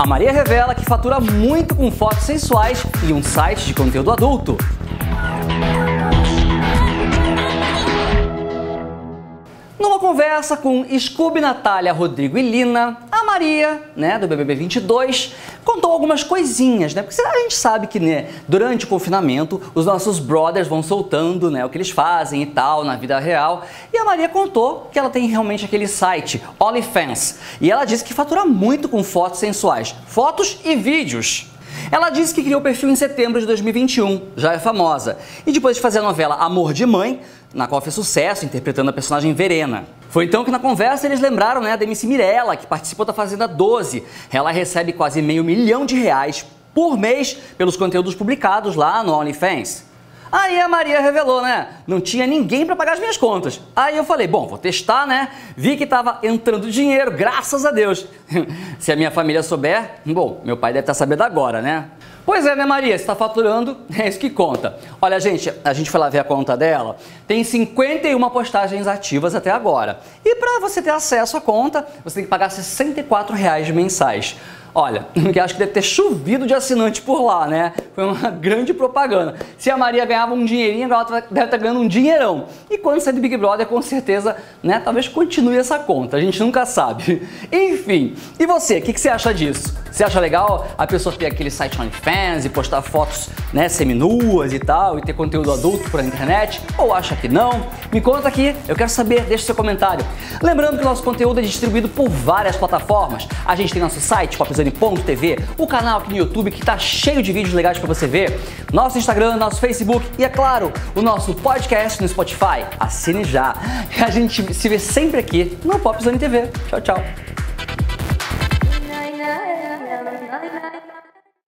A Maria revela que fatura muito com fotos sensuais e um site de conteúdo adulto. Conversa com Scooby, Natália, Rodrigo e Lina, a Maria, né, do BBB 22, contou algumas coisinhas, né? Porque a gente sabe que, né, durante o confinamento, os nossos brothers vão soltando, né, o que eles fazem e tal na vida real. E a Maria contou que ela tem realmente aquele site, OnlyFans, e ela disse que fatura muito com fotos sensuais, fotos e vídeos. Ela disse que criou o perfil em setembro de 2021, já é famosa. E depois de fazer a novela Amor de Mãe, na qual fez sucesso interpretando a personagem Verena. Foi então que na conversa eles lembraram né, da MC Mirella, que participou da Fazenda 12. Ela recebe quase meio milhão de reais por mês pelos conteúdos publicados lá no OnlyFans. Aí a Maria revelou, né? Não tinha ninguém para pagar as minhas contas. Aí eu falei, bom, vou testar, né? Vi que tava entrando dinheiro, graças a Deus. Se a minha família souber, bom, meu pai deve estar tá sabendo agora, né? Pois é, né, Maria? Você está faturando, é isso que conta. Olha, gente, a gente foi lá ver a conta dela, tem 51 postagens ativas até agora. E para você ter acesso à conta, você tem que pagar 64 reais mensais. Olha, que acho que deve ter chovido de assinante por lá, né? Foi uma grande propaganda. Se a Maria ganhava um dinheirinho, agora ela deve estar ganhando um dinheirão. E quando sair do Big Brother, com certeza, né? Talvez continue essa conta, a gente nunca sabe. Enfim, e você, o que, que, você acha disso? Você acha legal a pessoa ter aquele site OnlyFans e postar fotos, né, seminuas e tal, e ter conteúdo adulto pela internet? Ou acha que não? Me conta aqui, eu quero saber, deixa seu comentário. Lembrando que nosso conteúdo é distribuído por várias plataformas. A gente tem nosso site, Pop Zone.tv, o canal aqui no YouTube que está cheio de vídeos legais para você ver, nosso Instagram, nosso Facebook e, é claro, o nosso podcast no Spotify. Assine já. A gente se vê sempre aqui no Pop Zone TV. Tchau, tchau.